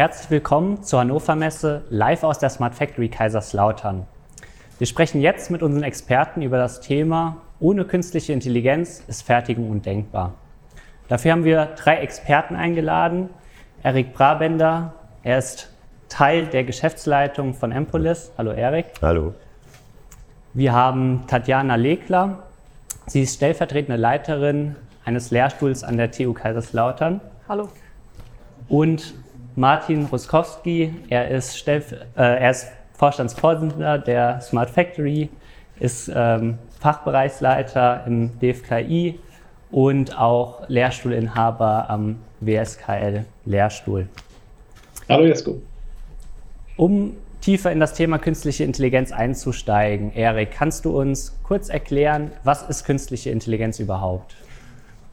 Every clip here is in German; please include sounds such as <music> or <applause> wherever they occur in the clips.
Herzlich willkommen zur Hannover Messe live aus der Smart Factory Kaiserslautern. Wir sprechen jetzt mit unseren Experten über das Thema Ohne künstliche Intelligenz ist Fertigung undenkbar. Dafür haben wir drei Experten eingeladen. Erik Brabender, er ist Teil der Geschäftsleitung von Empolis. Hallo Erik. Hallo. Wir haben Tatjana Lekler. Sie ist stellvertretende Leiterin eines Lehrstuhls an der TU Kaiserslautern. Hallo. Und Martin Ruskowski, er ist, Stellv äh, er ist Vorstandsvorsitzender der Smart Factory, ist ähm, Fachbereichsleiter im DFKI und auch Lehrstuhlinhaber am WSKL Lehrstuhl. Hallo Jesko. Um tiefer in das Thema künstliche Intelligenz einzusteigen, Erik, kannst du uns kurz erklären, was ist künstliche Intelligenz überhaupt?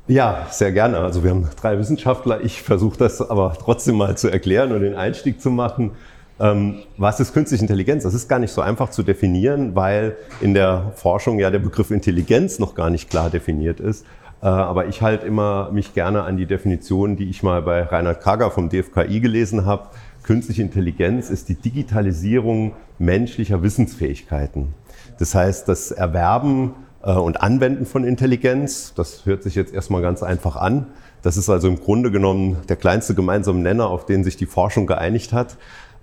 Ja, sehr gerne. Also wir haben drei Wissenschaftler. Ich versuche das aber trotzdem mal zu erklären und den Einstieg zu machen. Ähm, was ist künstliche Intelligenz? Das ist gar nicht so einfach zu definieren, weil in der Forschung ja der Begriff Intelligenz noch gar nicht klar definiert ist. Äh, aber ich halte immer mich gerne an die Definition, die ich mal bei Reinhard Kager vom DFKI gelesen habe. Künstliche Intelligenz ist die Digitalisierung menschlicher Wissensfähigkeiten. Das heißt, das Erwerben und Anwenden von Intelligenz. Das hört sich jetzt erstmal ganz einfach an. Das ist also im Grunde genommen der kleinste gemeinsame Nenner, auf den sich die Forschung geeinigt hat.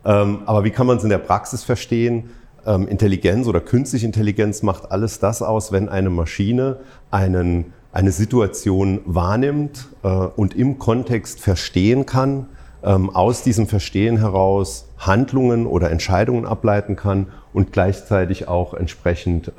Ähm, aber wie kann man es in der Praxis verstehen? Ähm, Intelligenz oder künstliche Intelligenz macht alles das aus, wenn eine Maschine einen, eine Situation wahrnimmt äh, und im Kontext verstehen kann, ähm, aus diesem Verstehen heraus Handlungen oder Entscheidungen ableiten kann und gleichzeitig auch entsprechend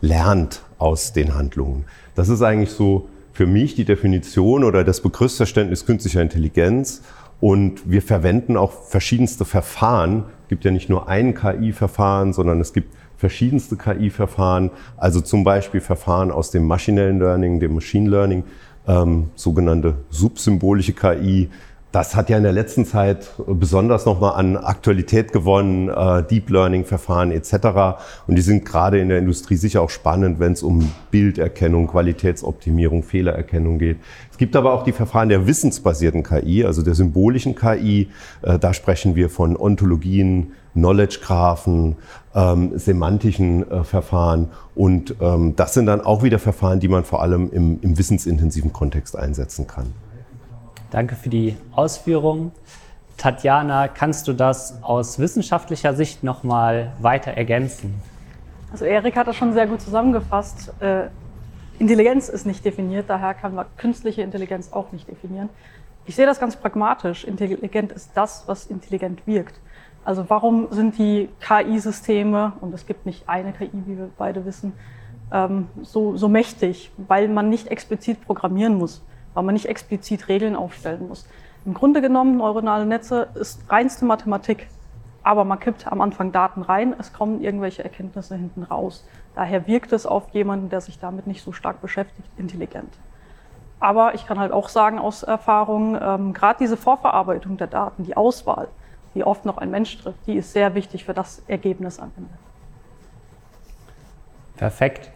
lernt aus den Handlungen. Das ist eigentlich so für mich die Definition oder das Begriffsverständnis künstlicher Intelligenz. Und wir verwenden auch verschiedenste Verfahren. Es gibt ja nicht nur ein KI-Verfahren, sondern es gibt verschiedenste KI-Verfahren, also zum Beispiel Verfahren aus dem maschinellen Learning, dem Machine Learning, ähm, sogenannte subsymbolische KI, das hat ja in der letzten Zeit besonders nochmal an Aktualität gewonnen, äh, Deep Learning-Verfahren etc. Und die sind gerade in der Industrie sicher auch spannend, wenn es um Bilderkennung, Qualitätsoptimierung, Fehlererkennung geht. Es gibt aber auch die Verfahren der wissensbasierten KI, also der symbolischen KI. Äh, da sprechen wir von Ontologien, Knowledge-Graphen, ähm, semantischen äh, Verfahren. Und ähm, das sind dann auch wieder Verfahren, die man vor allem im, im wissensintensiven Kontext einsetzen kann. Danke für die Ausführungen. Tatjana, kannst du das aus wissenschaftlicher Sicht noch mal weiter ergänzen? Also Erik hat das schon sehr gut zusammengefasst. Äh, Intelligenz ist nicht definiert, daher kann man künstliche Intelligenz auch nicht definieren. Ich sehe das ganz pragmatisch. Intelligent ist das, was intelligent wirkt. Also warum sind die KI-Systeme, und es gibt nicht eine KI, wie wir beide wissen, ähm, so, so mächtig? Weil man nicht explizit programmieren muss weil man nicht explizit Regeln aufstellen muss. Im Grunde genommen, neuronale Netze ist reinste Mathematik, aber man kippt am Anfang Daten rein, es kommen irgendwelche Erkenntnisse hinten raus. Daher wirkt es auf jemanden, der sich damit nicht so stark beschäftigt, intelligent. Aber ich kann halt auch sagen aus Erfahrung, ähm, gerade diese Vorverarbeitung der Daten, die Auswahl, die oft noch ein Mensch trifft, die ist sehr wichtig für das Ergebnis am Ende. Perfekt.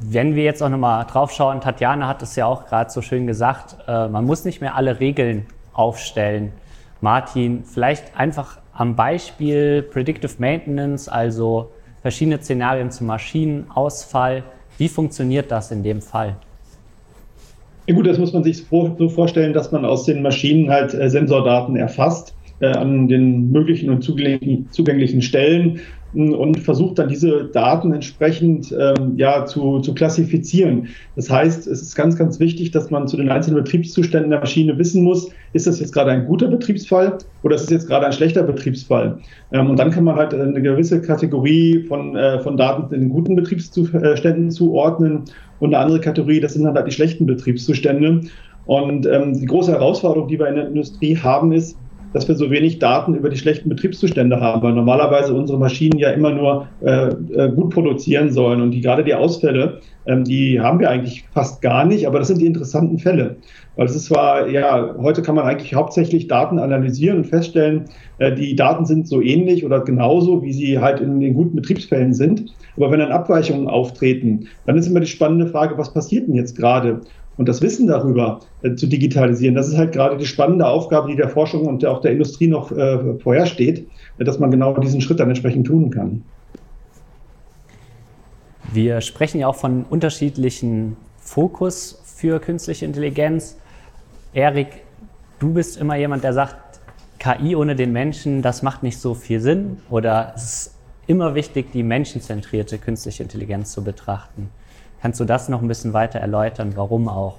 Wenn wir jetzt auch nochmal drauf schauen, Tatjana hat es ja auch gerade so schön gesagt, äh, man muss nicht mehr alle Regeln aufstellen. Martin, vielleicht einfach am Beispiel Predictive Maintenance, also verschiedene Szenarien zum Maschinenausfall. Wie funktioniert das in dem Fall? Ja gut, das muss man sich so vorstellen, dass man aus den Maschinen halt äh, Sensordaten erfasst äh, an den möglichen und zugänglichen Stellen und versucht dann diese Daten entsprechend ähm, ja, zu, zu klassifizieren. Das heißt, es ist ganz, ganz wichtig, dass man zu den einzelnen Betriebszuständen der Maschine wissen muss, ist das jetzt gerade ein guter Betriebsfall oder ist es jetzt gerade ein schlechter Betriebsfall? Ähm, und dann kann man halt eine gewisse Kategorie von, äh, von Daten in den guten Betriebszuständen zuordnen und eine andere Kategorie, das sind dann halt die schlechten Betriebszustände. Und ähm, die große Herausforderung, die wir in der Industrie haben, ist, dass wir so wenig Daten über die schlechten Betriebszustände haben, weil normalerweise unsere Maschinen ja immer nur äh, äh, gut produzieren sollen. Und die, gerade die Ausfälle, ähm, die haben wir eigentlich fast gar nicht, aber das sind die interessanten Fälle. Weil es ist zwar, ja, heute kann man eigentlich hauptsächlich Daten analysieren und feststellen, äh, die Daten sind so ähnlich oder genauso, wie sie halt in den guten Betriebsfällen sind. Aber wenn dann Abweichungen auftreten, dann ist immer die spannende Frage, was passiert denn jetzt gerade? Und das Wissen darüber äh, zu digitalisieren. Das ist halt gerade die spannende Aufgabe, die der Forschung und auch der Industrie noch äh, vorhersteht, dass man genau diesen Schritt dann entsprechend tun kann. Wir sprechen ja auch von unterschiedlichen Fokus für künstliche Intelligenz. Erik, du bist immer jemand, der sagt, KI ohne den Menschen, das macht nicht so viel Sinn oder es ist immer wichtig, die menschenzentrierte künstliche Intelligenz zu betrachten. Kannst du das noch ein bisschen weiter erläutern, warum auch?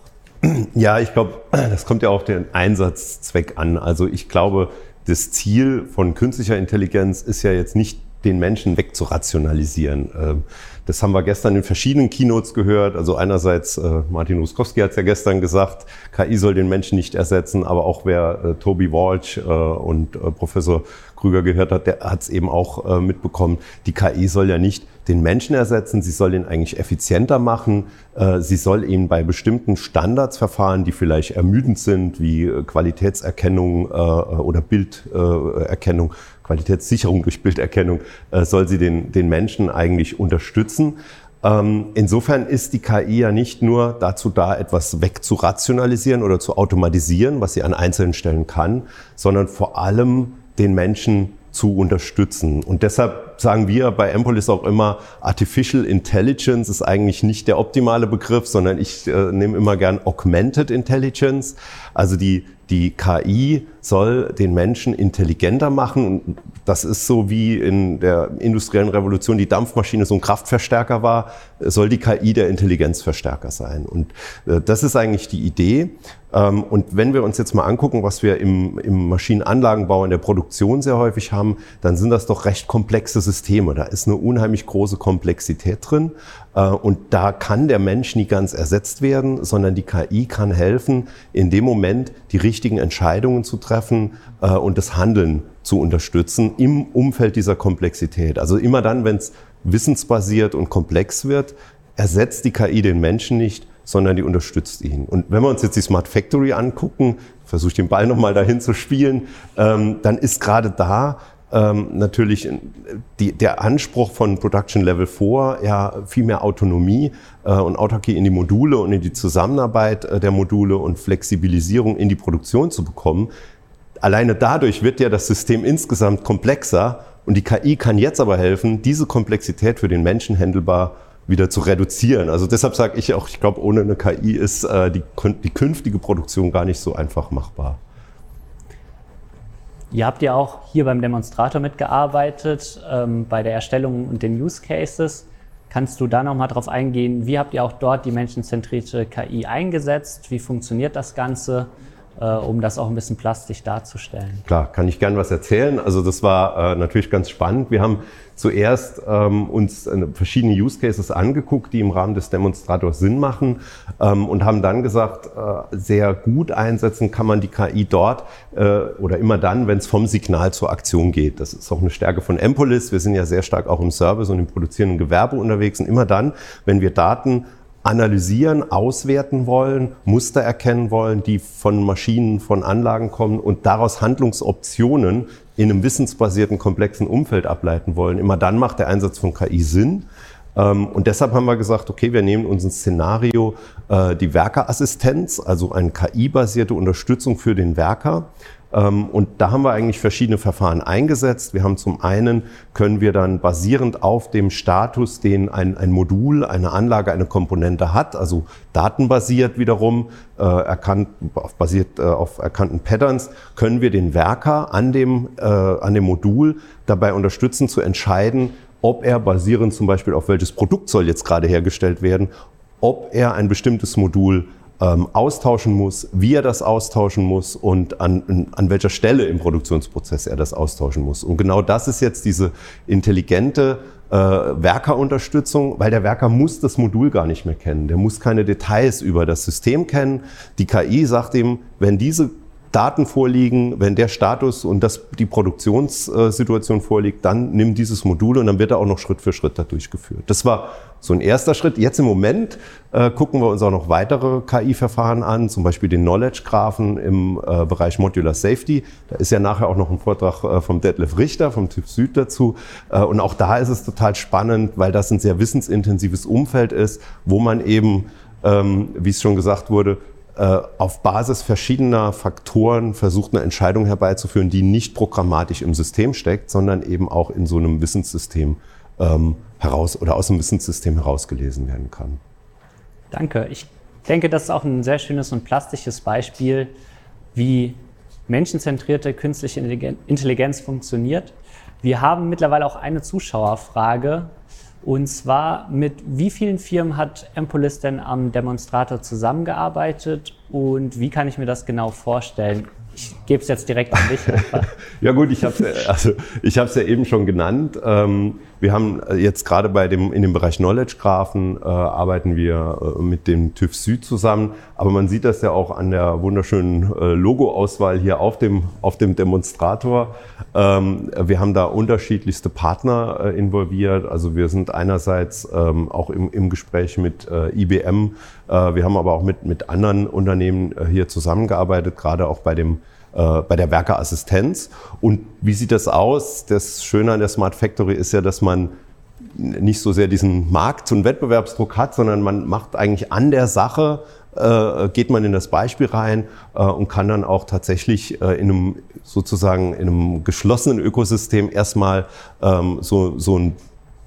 Ja, ich glaube, <clears throat> das kommt ja auf den Einsatzzweck an. Also ich glaube, das Ziel von künstlicher Intelligenz ist ja jetzt nicht, den Menschen wegzurationalisieren. Ähm, das haben wir gestern in verschiedenen Keynotes gehört. Also einerseits, äh, Martin Ruskowski hat es ja gestern gesagt, KI soll den Menschen nicht ersetzen, aber auch wer äh, Toby Walsh äh, und Professor Krüger gehört hat, der hat es eben auch mitbekommen. Die KI soll ja nicht den Menschen ersetzen, sie soll ihn eigentlich effizienter machen. Äh, sie soll ihn bei bestimmten Standardsverfahren, die vielleicht ermüdend sind, wie äh, Qualitätserkennung äh, oder Bilderkennung, Qualitätssicherung durch Bilderkennung, soll sie den, den Menschen eigentlich unterstützen. Ähm, insofern ist die KI ja nicht nur dazu da, etwas wegzurationalisieren oder zu automatisieren, was sie an einzelnen Stellen kann, sondern vor allem den Menschen zu unterstützen. Und deshalb sagen wir bei Empolis auch immer, Artificial Intelligence ist eigentlich nicht der optimale Begriff, sondern ich äh, nehme immer gern Augmented Intelligence. Also die, die KI soll den Menschen intelligenter machen. Das ist so wie in der industriellen Revolution die Dampfmaschine so ein Kraftverstärker war, soll die KI der Intelligenzverstärker sein. Und äh, das ist eigentlich die Idee. Ähm, und wenn wir uns jetzt mal angucken, was wir im, im Maschinenanlagenbau in der Produktion sehr häufig haben, dann sind das doch recht komplexe Systeme. Da ist eine unheimlich große Komplexität drin. Äh, und da kann der Mensch nie ganz ersetzt werden, sondern die KI kann helfen, in dem Moment die richtigen Entscheidungen zu treffen äh, und das Handeln zu unterstützen im Umfeld dieser Komplexität. Also immer dann, wenn es wissensbasiert und komplex wird, ersetzt die KI den Menschen nicht, sondern die unterstützt ihn. Und wenn wir uns jetzt die Smart Factory angucken, versuche ich den Ball nochmal dahin zu spielen, ähm, dann ist gerade da ähm, natürlich die, der Anspruch von Production Level 4 ja viel mehr Autonomie äh, und Autarkie in die Module und in die Zusammenarbeit äh, der Module und Flexibilisierung in die Produktion zu bekommen. Alleine dadurch wird ja das System insgesamt komplexer und die KI kann jetzt aber helfen, diese Komplexität für den Menschen handelbar wieder zu reduzieren. Also deshalb sage ich auch, ich glaube, ohne eine KI ist äh, die, die künftige Produktion gar nicht so einfach machbar. Ihr habt ja auch hier beim Demonstrator mitgearbeitet, ähm, bei der Erstellung und den Use Cases. Kannst du da nochmal drauf eingehen, wie habt ihr auch dort die menschenzentrierte KI eingesetzt? Wie funktioniert das Ganze? Äh, um das auch ein bisschen plastisch darzustellen. Klar, kann ich gern was erzählen. Also das war äh, natürlich ganz spannend. Wir haben zuerst ähm, uns äh, verschiedene Use Cases angeguckt, die im Rahmen des Demonstrators Sinn machen ähm, und haben dann gesagt, äh, sehr gut einsetzen kann man die KI dort äh, oder immer dann, wenn es vom Signal zur Aktion geht. Das ist auch eine Stärke von Empolis. Wir sind ja sehr stark auch im Service und im produzierenden Gewerbe unterwegs und immer dann, wenn wir Daten analysieren, auswerten wollen, Muster erkennen wollen, die von Maschinen, von Anlagen kommen und daraus Handlungsoptionen in einem wissensbasierten, komplexen Umfeld ableiten wollen. Immer dann macht der Einsatz von KI Sinn. Ähm, und deshalb haben wir gesagt, okay, wir nehmen uns ein Szenario, äh, die Werkerassistenz, also eine KI-basierte Unterstützung für den Werker und da haben wir eigentlich verschiedene Verfahren eingesetzt. Wir haben zum einen, können wir dann basierend auf dem Status, den ein, ein Modul, eine Anlage, eine Komponente hat, also datenbasiert wiederum, äh, erkannt, basiert äh, auf erkannten Patterns, können wir den Werker an dem, äh, an dem Modul dabei unterstützen zu entscheiden, ob er basierend zum Beispiel auf welches Produkt soll jetzt gerade hergestellt werden, ob er ein bestimmtes Modul ähm, austauschen muss, wie er das austauschen muss und an, an welcher Stelle im Produktionsprozess er das austauschen muss. Und genau das ist jetzt diese intelligente äh, Werkerunterstützung, weil der Werker muss das Modul gar nicht mehr kennen. Der muss keine Details über das System kennen. Die KI sagt ihm, wenn diese Daten vorliegen, wenn der Status und das, die Produktionssituation vorliegt, dann nimm dieses Modul und dann wird er auch noch Schritt für Schritt da durchgeführt. Das war so ein erster Schritt. Jetzt im Moment äh, gucken wir uns auch noch weitere KI-Verfahren an, zum Beispiel den Knowledge-Graphen im äh, Bereich Modular Safety. Da ist ja nachher auch noch ein Vortrag äh, vom Detlef Richter vom TÜV Süd dazu. Äh, und auch da ist es total spannend, weil das ein sehr wissensintensives Umfeld ist, wo man eben ähm, wie es schon gesagt wurde, auf Basis verschiedener Faktoren versucht, eine Entscheidung herbeizuführen, die nicht programmatisch im System steckt, sondern eben auch in so einem Wissenssystem ähm, heraus oder aus dem Wissenssystem herausgelesen werden kann. Danke. Ich denke, das ist auch ein sehr schönes und plastisches Beispiel, wie menschenzentrierte künstliche Intelligenz funktioniert. Wir haben mittlerweile auch eine Zuschauerfrage. Und zwar, mit wie vielen Firmen hat Empolis denn am Demonstrator zusammengearbeitet und wie kann ich mir das genau vorstellen? ich gebe es jetzt direkt an dich. <laughs> ja gut, ich habe es also, ja eben schon genannt. Ähm, wir haben jetzt gerade bei dem, in dem Bereich Knowledge Graphen äh, arbeiten wir äh, mit dem TÜV Süd zusammen. Aber man sieht das ja auch an der wunderschönen äh, Logo-Auswahl hier auf dem, auf dem Demonstrator. Ähm, wir haben da unterschiedlichste Partner äh, involviert. Also wir sind einerseits ähm, auch im, im Gespräch mit äh, IBM. Äh, wir haben aber auch mit, mit anderen Unternehmen hier zusammengearbeitet, gerade auch bei dem äh, bei der Werkeassistenz. Und wie sieht das aus? Das Schöne an der Smart Factory ist ja, dass man nicht so sehr diesen Markt- und Wettbewerbsdruck hat, sondern man macht eigentlich an der Sache, äh, geht man in das Beispiel rein äh, und kann dann auch tatsächlich äh, in einem sozusagen in einem geschlossenen Ökosystem erstmal ähm, so, so ein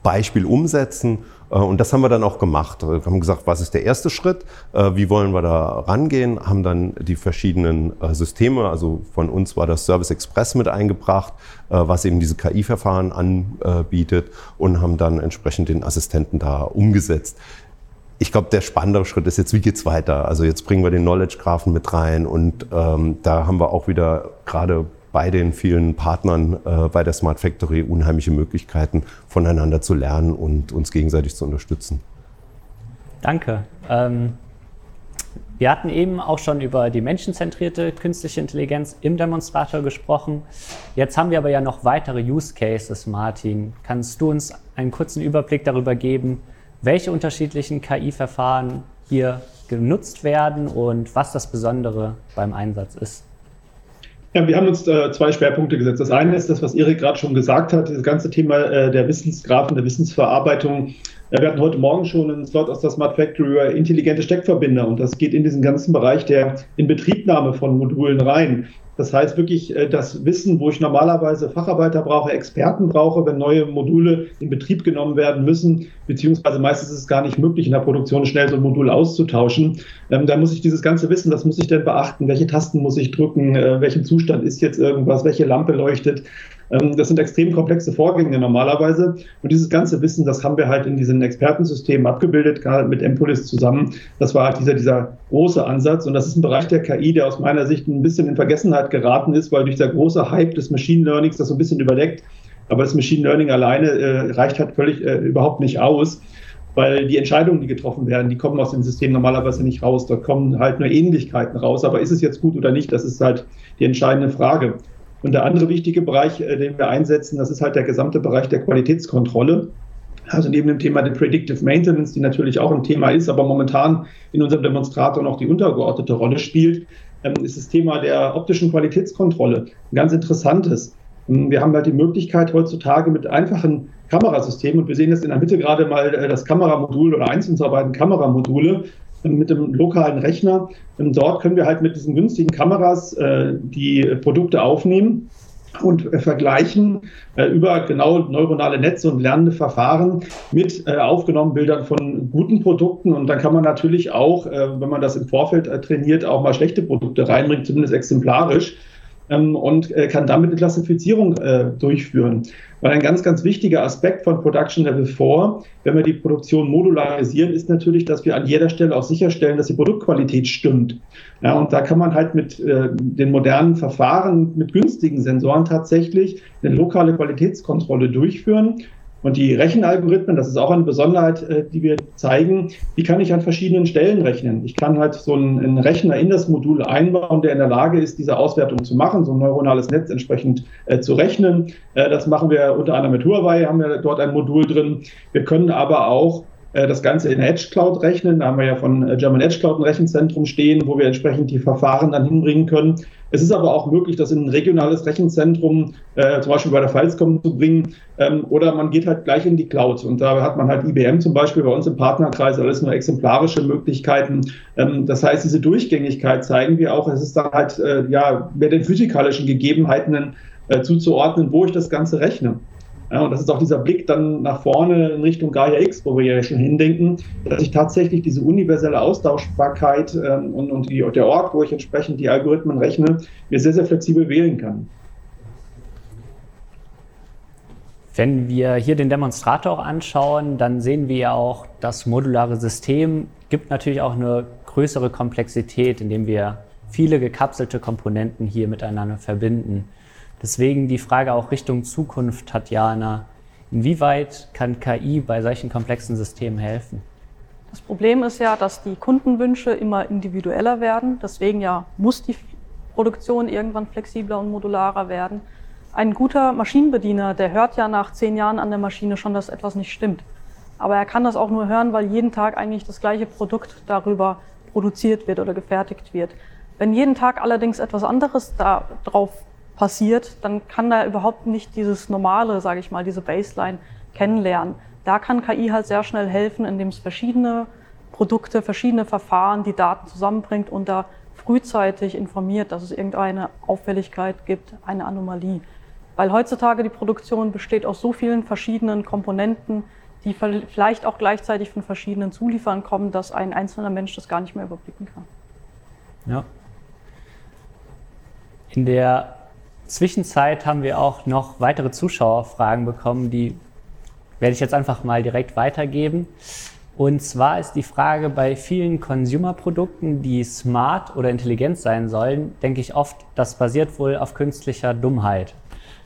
Beispiel umsetzen und das haben wir dann auch gemacht. Wir haben gesagt, was ist der erste Schritt? Äh, wie wollen wir da rangehen? Haben dann die verschiedenen äh, Systeme, also von uns war das Service Express mit eingebracht, was eben diese KI-Verfahren anbietet und haben dann entsprechend den Assistenten da umgesetzt. Ich glaube, der spannendere Schritt ist jetzt, wie geht's weiter? Also jetzt bringen wir den Knowledge Graphen mit rein und ähm, da haben wir auch wieder gerade bei den vielen Partnern äh, bei der Smart Factory unheimliche Möglichkeiten, voneinander zu lernen und uns gegenseitig zu unterstützen. Danke. Ähm, wir hatten eben auch schon über die menschenzentrierte künstliche Intelligenz im Demonstrator gesprochen. Jetzt haben wir aber ja noch weitere Use Cases, Martin. Kannst du uns einen kurzen Überblick darüber geben, welche unterschiedlichen KI-Verfahren hier genutzt werden und was das Besondere beim Einsatz ist? Ja, wir haben uns äh, zwei Schwerpunkte gesetzt. Das eine ist das, was Erik gerade schon gesagt hat, das ganze Thema äh, der Wissensgrafen, der Wissensverarbeitung. Äh, wir hatten heute Morgen schon einen Slot aus der Smart Factory über intelligente Steckverbinder und das geht in diesen ganzen Bereich der Inbetriebnahme von Modulen rein. Das heißt wirklich äh, das Wissen, wo ich normalerweise Facharbeiter brauche, Experten brauche, wenn neue Module in Betrieb genommen werden müssen, beziehungsweise meistens ist es gar nicht möglich, in der Produktion schnell so ein Modul auszutauschen. Ähm, da muss ich dieses ganze Wissen, was muss ich denn beachten, welche Tasten muss ich drücken, äh, welchem Zustand ist jetzt irgendwas, welche Lampe leuchtet. Ähm, das sind extrem komplexe Vorgänge normalerweise. Und dieses ganze Wissen, das haben wir halt in diesen Expertensystemen abgebildet, gerade mit Empolis zusammen. Das war halt dieser, dieser große Ansatz. Und das ist ein Bereich der KI, der aus meiner Sicht ein bisschen in Vergessenheit geraten ist, weil durch der große Hype des Machine Learnings das so ein bisschen überdeckt. Aber das Machine Learning alleine äh, reicht halt völlig äh, überhaupt nicht aus weil die Entscheidungen, die getroffen werden, die kommen aus dem System normalerweise nicht raus. Dort kommen halt nur Ähnlichkeiten raus. Aber ist es jetzt gut oder nicht, das ist halt die entscheidende Frage. Und der andere wichtige Bereich, äh, den wir einsetzen, das ist halt der gesamte Bereich der Qualitätskontrolle. Also neben dem Thema der Predictive Maintenance, die natürlich auch ein Thema ist, aber momentan in unserem Demonstrator noch die untergeordnete Rolle spielt, ähm, ist das Thema der optischen Qualitätskontrolle ein ganz interessantes. Ähm, wir haben halt die Möglichkeit heutzutage mit einfachen Kamerasystemen, und wir sehen jetzt in der Mitte gerade mal äh, das Kameramodul oder eins unserer beiden Kameramodule, mit dem lokalen Rechner. Dort können wir halt mit diesen günstigen Kameras äh, die Produkte aufnehmen und äh, vergleichen äh, über genau neuronale Netze und lernende Verfahren mit äh, aufgenommenen Bildern von guten Produkten. Und dann kann man natürlich auch, äh, wenn man das im Vorfeld äh, trainiert, auch mal schlechte Produkte reinbringen, zumindest exemplarisch ähm, und äh, kann damit eine Klassifizierung durchführen. Weil ein ganz, ganz wichtiger Aspekt von Production Level 4, wenn wir die Produktion modularisieren, ist natürlich, dass wir an jeder Stelle auch sicherstellen, dass die Produktqualität stimmt. Ja, und da kann man halt mit äh, den modernen Verfahren, mit günstigen Sensoren tatsächlich eine lokale Qualitätskontrolle durchführen und die Rechenalgorithmen, das ist auch eine Besonderheit, äh, die wir zeigen, die kann ich an verschiedenen Stellen rechnen. Ich kann halt so einen, Rechner in das Modul einbauen, der in der Lage ist, diese Auswertung zu machen, so ein neuronales Netz entsprechend äh, zu rechnen. Äh, das machen wir unter anderem mit Huawei, haben wir dort ein Modul drin. Wir können aber auch das Ganze in Edge Cloud rechnen. Da haben wir ja von äh, German Edge Cloud ein Rechenzentrum stehen, wo wir entsprechend die Verfahren dann hinbringen können. Es ist aber auch möglich, das in ein regionales Rechenzentrum, äh, zum Beispiel bei der Falscom zu bringen, ähm, oder man geht halt gleich in die Cloud. Und da hat man halt IBM zum Beispiel bei uns im Partnerkreis alles nur exemplarische Möglichkeiten. Ähm, das heißt, diese Durchgängigkeit zeigen wir auch. Es ist dann halt, äh, ja, mehr den physikalischen Gegebenheiten äh, zuzuordnen, wo ich das Ganze rechne. Ja, und das ist auch dieser Blick dann nach vorne in Richtung Gaia X, wo wir ja schon hindenken, dass ich tatsächlich diese universelle Austauschbarkeit ähm, und, und die, der Ort, wo ich entsprechend die Algorithmen rechne, mir sehr, sehr flexibel wählen kann. Wenn wir hier den Demonstrator anschauen, dann sehen wir ja auch, das modulare System gibt natürlich auch eine größere Komplexität, indem wir viele gekapselte Komponenten hier miteinander verbinden. Deswegen die Frage auch Richtung Zukunft, Tatjana. Inwieweit kann KI bei solchen komplexen Systemen helfen? Das Problem ist ja, dass die Kundenwünsche immer individueller werden. Deswegen ja muss die Produktion irgendwann flexibler und modularer werden. Ein guter Maschinenbediener, der hört ja nach zehn Jahren an der Maschine schon, dass etwas nicht stimmt. Aber er kann das auch nur hören, weil jeden Tag eigentlich das gleiche Produkt darüber produziert wird oder gefertigt wird. Wenn jeden Tag allerdings etwas anderes darauf passiert, dann kann er überhaupt nicht dieses normale, sage ich mal, diese Baseline kennenlernen. Da kann KI halt sehr schnell helfen, indem es verschiedene Produkte, verschiedene Verfahren, die Daten zusammenbringt und da frühzeitig informiert, dass es irgendeine Auffälligkeit gibt, eine Anomalie. Weil heutzutage die Produktion besteht aus so vielen verschiedenen Komponenten, die vielleicht auch gleichzeitig von verschiedenen Zulieferern kommen, dass ein einzelner Mensch das gar nicht mehr überblicken kann. Ja. In der Zwischenzeit haben wir auch noch weitere Zuschauerfragen bekommen, die werde ich jetzt einfach mal direkt weitergeben. Und zwar ist die Frage bei vielen Consumer-Produkten, die smart oder intelligent sein sollen, denke ich oft, das basiert wohl auf künstlicher Dummheit.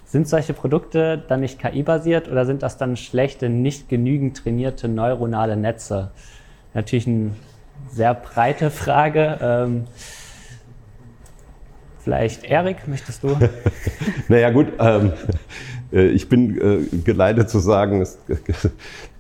Sind solche Produkte dann nicht KI-basiert oder sind das dann schlechte, nicht genügend trainierte neuronale Netze? Natürlich eine sehr breite <laughs> Frage. Ähm, Vielleicht Erik, möchtest du? <laughs> naja gut, ähm, äh, ich bin äh, geleitet zu sagen, es,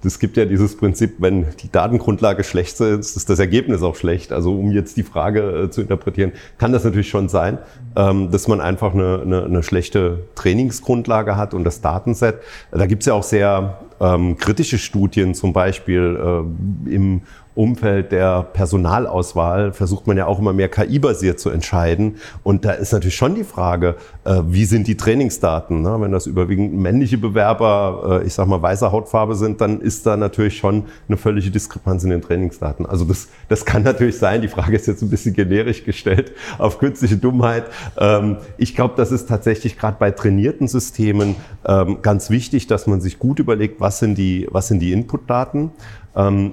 es gibt ja dieses Prinzip, wenn die Datengrundlage schlecht ist, ist das Ergebnis auch schlecht. Also um jetzt die Frage äh, zu interpretieren, kann das natürlich schon sein, ähm, dass man einfach eine, eine, eine schlechte Trainingsgrundlage hat und das Datenset. Da gibt es ja auch sehr ähm, kritische Studien, zum Beispiel äh, im Umfeld der Personalauswahl versucht man ja auch immer mehr KI-basiert zu entscheiden. Und da ist natürlich schon die Frage, äh, wie sind die Trainingsdaten? Ne? Wenn das überwiegend männliche Bewerber, äh, ich sag mal weißer Hautfarbe sind, dann ist da natürlich schon eine völlige Diskrepanz in den Trainingsdaten. Also das, das kann natürlich sein. Die Frage ist jetzt ein bisschen generisch gestellt auf künstliche Dummheit. Ähm, ich glaube, das ist tatsächlich gerade bei trainierten Systemen ähm, ganz wichtig, dass man sich gut überlegt, was sind die, was sind die Inputdaten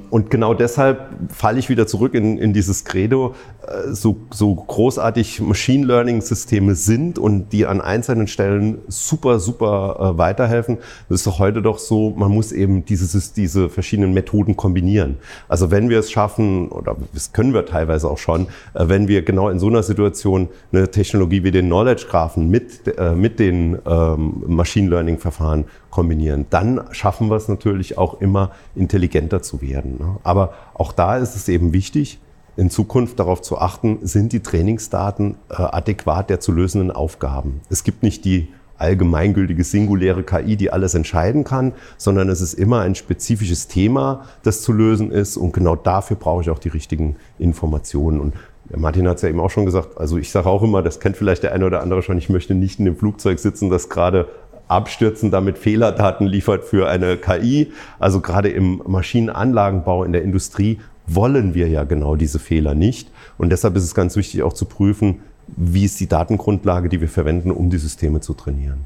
und genau deshalb falle ich wieder zurück in, in dieses Credo, äh, so, so großartig Machine Learning Systeme sind und die an einzelnen Stellen super, super äh, weiterhelfen. Das ist doch heute doch so, man muss eben dieses, diese verschiedenen Methoden kombinieren. Also wenn wir es schaffen, oder das können wir teilweise auch schon, äh, wenn wir genau in so einer Situation eine Technologie wie den Knowledge Graphen mit, mit den ähm, Machine Learning Verfahren kombinieren, dann schaffen wir es natürlich auch immer intelligenter zu werden. Ne? Aber auch da ist es eben wichtig, in Zukunft darauf zu achten, sind die Trainingsdaten äh, adäquat der zu lösenden Aufgaben. Es gibt nicht die allgemeingültige singuläre KI, die alles entscheiden kann, sondern es ist immer ein spezifisches Thema, das zu lösen ist und genau dafür brauche ich auch die richtigen Informationen. Und Martin hat es ja eben auch schon gesagt, also ich sage auch immer, das kennt vielleicht der eine oder andere schon, ich möchte nicht in dem Flugzeug sitzen, das gerade abstürzen, damit Fehlerdaten liefert für eine KI. Also gerade im Maschinenanlagenbau, in der Industrie wollen wir ja genau diese Fehler nicht. Und deshalb ist es ganz wichtig auch zu prüfen, wie ist die Datengrundlage, die wir verwenden, um die Systeme zu trainieren.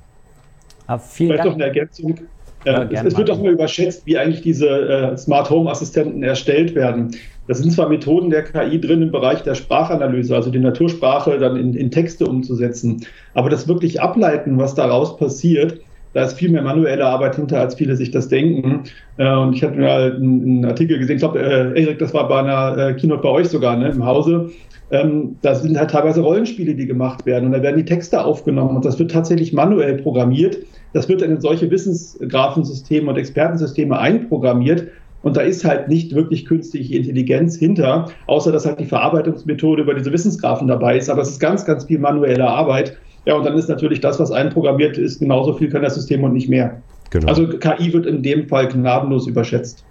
Aber vielen Vielleicht Dank. noch eine Ergänzung. Ja, es, es, wird doch mal überschätzt, wie eigentlich diese äh, Smart Home Assistenten erstellt werden. Das sind zwar Methoden der KI drin im Bereich der Sprachanalyse, also die Natursprache dann in, in Texte umzusetzen, aber das wirklich ableiten, was daraus passiert, da ist viel mehr manuelle Arbeit hinter, als viele sich das denken. Äh, und ich habe mal einen, Artikel gesehen, ich glaube, äh, Erik, das war bei einer äh, Keynote bei euch sogar, ne, im Hause. Ähm, da sind halt teilweise Rollenspiele, die gemacht werden und da werden die Texte aufgenommen und das wird tatsächlich manuell programmiert. Das wird dann in solche Wissensgrafensysteme und Expertensysteme einprogrammiert Und da ist halt nicht wirklich künstliche Intelligenz hinter, außer dass halt die Verarbeitungsmethode über diese Wissensgrafen dabei ist. Aber es ist ganz, ganz viel manuelle Arbeit. Ja, und dann ist natürlich das, was einprogrammiert ist, genauso viel kann das System und nicht mehr. Genau. Also KI wird in dem Fall gnadenlos überschätzt.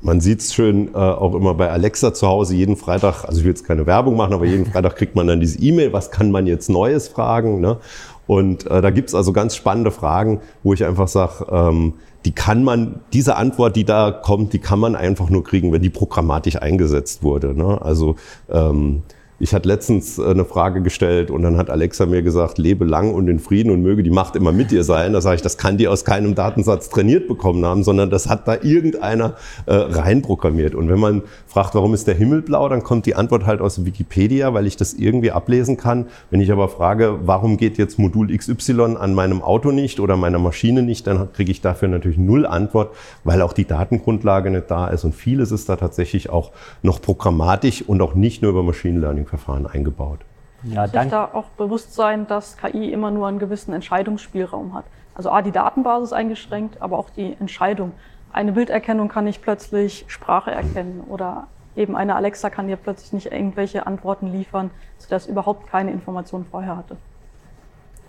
Man sieht es schön äh, auch immer bei Alexa zu Hause. Jeden Freitag, also ich will jetzt keine Werbung machen, aber jeden Freitag kriegt man dann diese E-Mail, was kann man jetzt Neues fragen. Ne? Und äh, da gibt es also ganz spannende Fragen, wo ich einfach sage, ähm, die kann man, diese Antwort, die da kommt, die kann man einfach nur kriegen, wenn die programmatisch eingesetzt wurde. Ne? Also ähm, ich hatte letztens äh, eine Frage gestellt und dann hat Alexa mir gesagt, lebe lang und in Frieden und möge die Macht immer mit dir sein. Da sage ich, das kann die aus keinem Datensatz trainiert bekommen haben, sondern das hat da irgendeiner äh, reinprogrammiert. Und wenn man fragt, warum ist der Himmel blau, dann kommt die Antwort halt aus Wikipedia, weil ich das irgendwie ablesen kann. Wenn ich aber frage, warum geht jetzt Modul XY an meinem Auto nicht oder meiner Maschine nicht, dann kriege ich dafür natürlich null Antwort, weil auch die Datengrundlage nicht da ist. Und vieles ist da tatsächlich auch noch programmatisch und auch nicht nur über Machine Learning Learning-Verfahren eingebaut. Ja, sich da auch bewusst sein, dass KI immer nur einen gewissen Entscheidungsspielraum hat. Also A, die Datenbasis eingeschränkt, aber auch die Entscheidung. Eine Bilderkennung kann nicht plötzlich Sprache erkennen oder eben eine Alexa kann dir plötzlich nicht irgendwelche Antworten liefern, sodass überhaupt keine Information vorher hatte.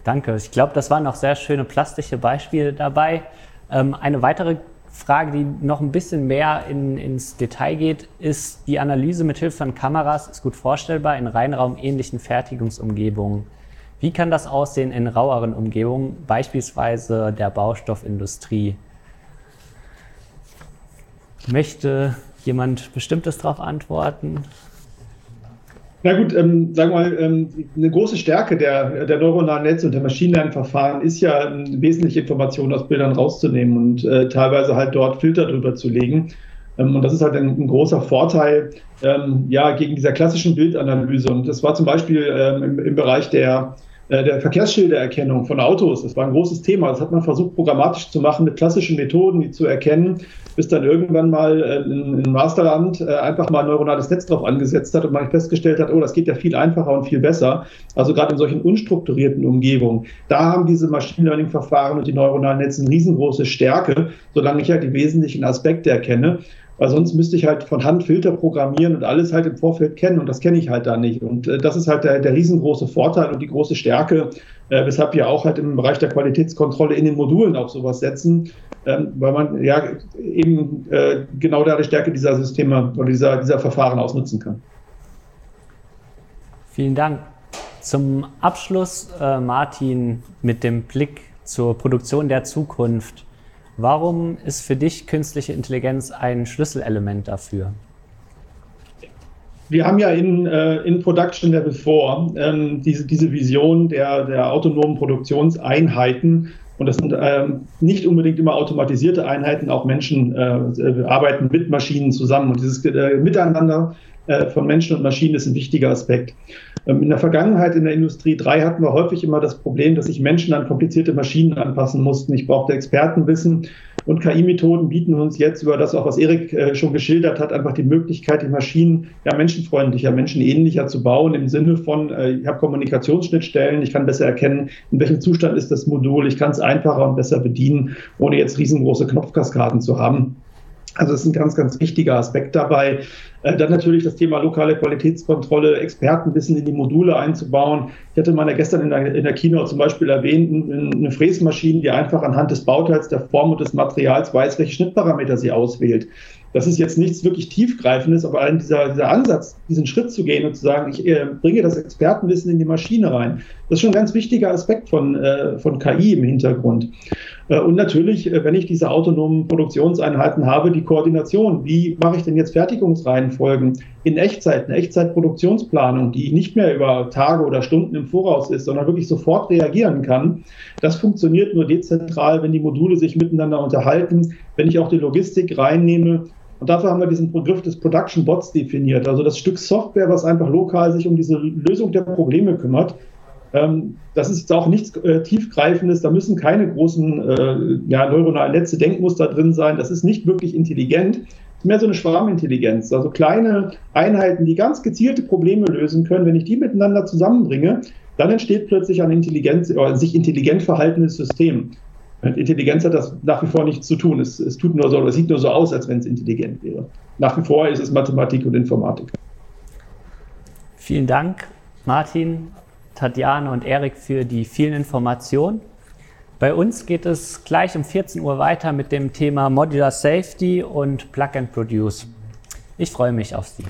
Danke. Ich glaube, das waren noch sehr schöne plastische Beispiele dabei. Ähm, eine weitere Frage, die noch ein bisschen mehr in, ins Detail geht, ist die Analyse mit Hilfe von Kameras ist gut vorstellbar in reinraumähnlichen Fertigungsumgebungen. Wie kann das aussehen in raueren Umgebungen, beispielsweise der Baustoffindustrie? Möchte jemand Bestimmtes darauf antworten? Na gut, ähm, sagen wir mal, ähm, eine große Stärke der, der neuronalen Netze und der Machine Learning-Verfahren ist ja, ähm, wesentliche Informationen aus Bildern rauszunehmen und äh, teilweise halt dort Filter drüber zu legen. Ähm, und das ist halt ein, ein großer Vorteil ähm, ja, gegen dieser klassischen Bildanalyse. Und das war zum Beispiel ähm, im, im Bereich der der Verkehrsschildererkennung von Autos, das war ein großes Thema. Das hat man versucht, programmatisch zu machen mit klassischen Methoden, die zu erkennen, bis dann irgendwann mal äh, in, in Masterland äh, einfach mal ein neuronales Netz drauf angesetzt hat und man festgestellt hat, oh, das geht ja viel einfacher und viel besser. Also gerade in solchen unstrukturierten Umgebungen. Da haben diese Machine Learning-Verfahren und die neuronalen Netze eine riesengroße Stärke, solange ich ja die wesentlichen Aspekte erkenne. Weil sonst müsste ich halt von Hand Filter programmieren und alles halt im Vorfeld kennen und das kenne ich halt da nicht. Und äh, das ist halt der, der riesengroße Vorteil und die große Stärke, äh, weshalb wir auch halt im Bereich der Qualitätskontrolle in den Modulen auf sowas setzen, ähm, weil man ja eben äh, genau da die Stärke dieser Systeme oder dieser, dieser Verfahren ausnutzen kann. Vielen Dank. Zum Abschluss, äh, Martin, mit dem Blick zur Produktion der Zukunft. Warum ist für dich künstliche Intelligenz ein Schlüsselelement dafür? Wir haben ja in, äh, in Production Level 4 ähm, diese, diese Vision der, der autonomen Produktionseinheiten. Und das sind ähm, nicht unbedingt immer automatisierte Einheiten, auch Menschen äh, arbeiten mit Maschinen zusammen. Und dieses äh, Miteinander von Menschen und Maschinen ist ein wichtiger Aspekt. Ähm, in der Vergangenheit in der Industrie 3 hatten wir häufig immer das Problem, dass sich Menschen an komplizierte Maschinen anpassen mussten. Ich brauchte Expertenwissen und KI-Methoden bieten uns jetzt über das auch, was Erik äh, schon geschildert hat, einfach die Möglichkeit, die Maschinen ja menschenfreundlicher, menschenähnlicher zu bauen im Sinne von, äh, ich habe Kommunikationsschnittstellen, ich kann besser erkennen, in welchem Zustand ist das Modul, ich kann es einfacher und besser bedienen, ohne jetzt riesengroße Knopfkaskaden zu haben. Also das ist ein ganz, ganz wichtiger Aspekt dabei. Äh, dann natürlich das Thema lokale Qualitätskontrolle, Expertenwissen in die Module einzubauen. Ich hatte mal gestern in der, in der Keynote zum Beispiel erwähnt, eine Fräsmaschine, die einfach anhand des Bauteils, der Form und des Materials weiß, welche Schnittparameter sie auswählt. Das ist jetzt nichts wirklich tiefgreifendes, aber allein dieser, dieser Ansatz, diesen Schritt zu gehen und zu sagen, ich äh, bringe das Expertenwissen in die Maschine rein, das ist schon ein ganz wichtiger Aspekt von, äh, von KI im Hintergrund. Äh, und natürlich, äh, wenn ich diese autonomen Produktionseinheiten habe, die Koordination. Wie mache ich denn jetzt Fertigungsreihenfolgen in Echtzeit, eine Echtzeitproduktionsplanung, die nicht mehr über Tage oder Stunden im Voraus ist, sondern wirklich sofort reagieren kann. Das funktioniert nur dezentral, wenn die Module sich miteinander unterhalten, wenn ich auch die Logistik reinnehme und dafür haben wir diesen Begriff des Production Bots definiert, also das Stück Software, was einfach lokal sich um diese Lösung der Probleme kümmert. Ähm, das ist jetzt auch nichts äh, Tiefgreifendes, da müssen keine großen äh, ja, neuronalen Netze, Denkmuster drin sein. Das ist nicht wirklich intelligent. Mehr so eine Schwarmintelligenz, also kleine Einheiten, die ganz gezielte Probleme lösen können. Wenn ich die miteinander zusammenbringe, dann entsteht plötzlich ein intelligent, oder sich intelligent verhaltenes System. Mit Intelligenz hat das nach wie vor nichts zu tun. Es, es tut nur so, es sieht nur so aus, als wenn es intelligent wäre. Nach wie vor ist es Mathematik und Informatik. Vielen Dank, Martin, Tatjana und Erik, für die vielen Informationen. Bei uns geht es gleich um 14 Uhr weiter mit dem Thema Modular Safety und Plug and Produce. Ich freue mich auf Sie.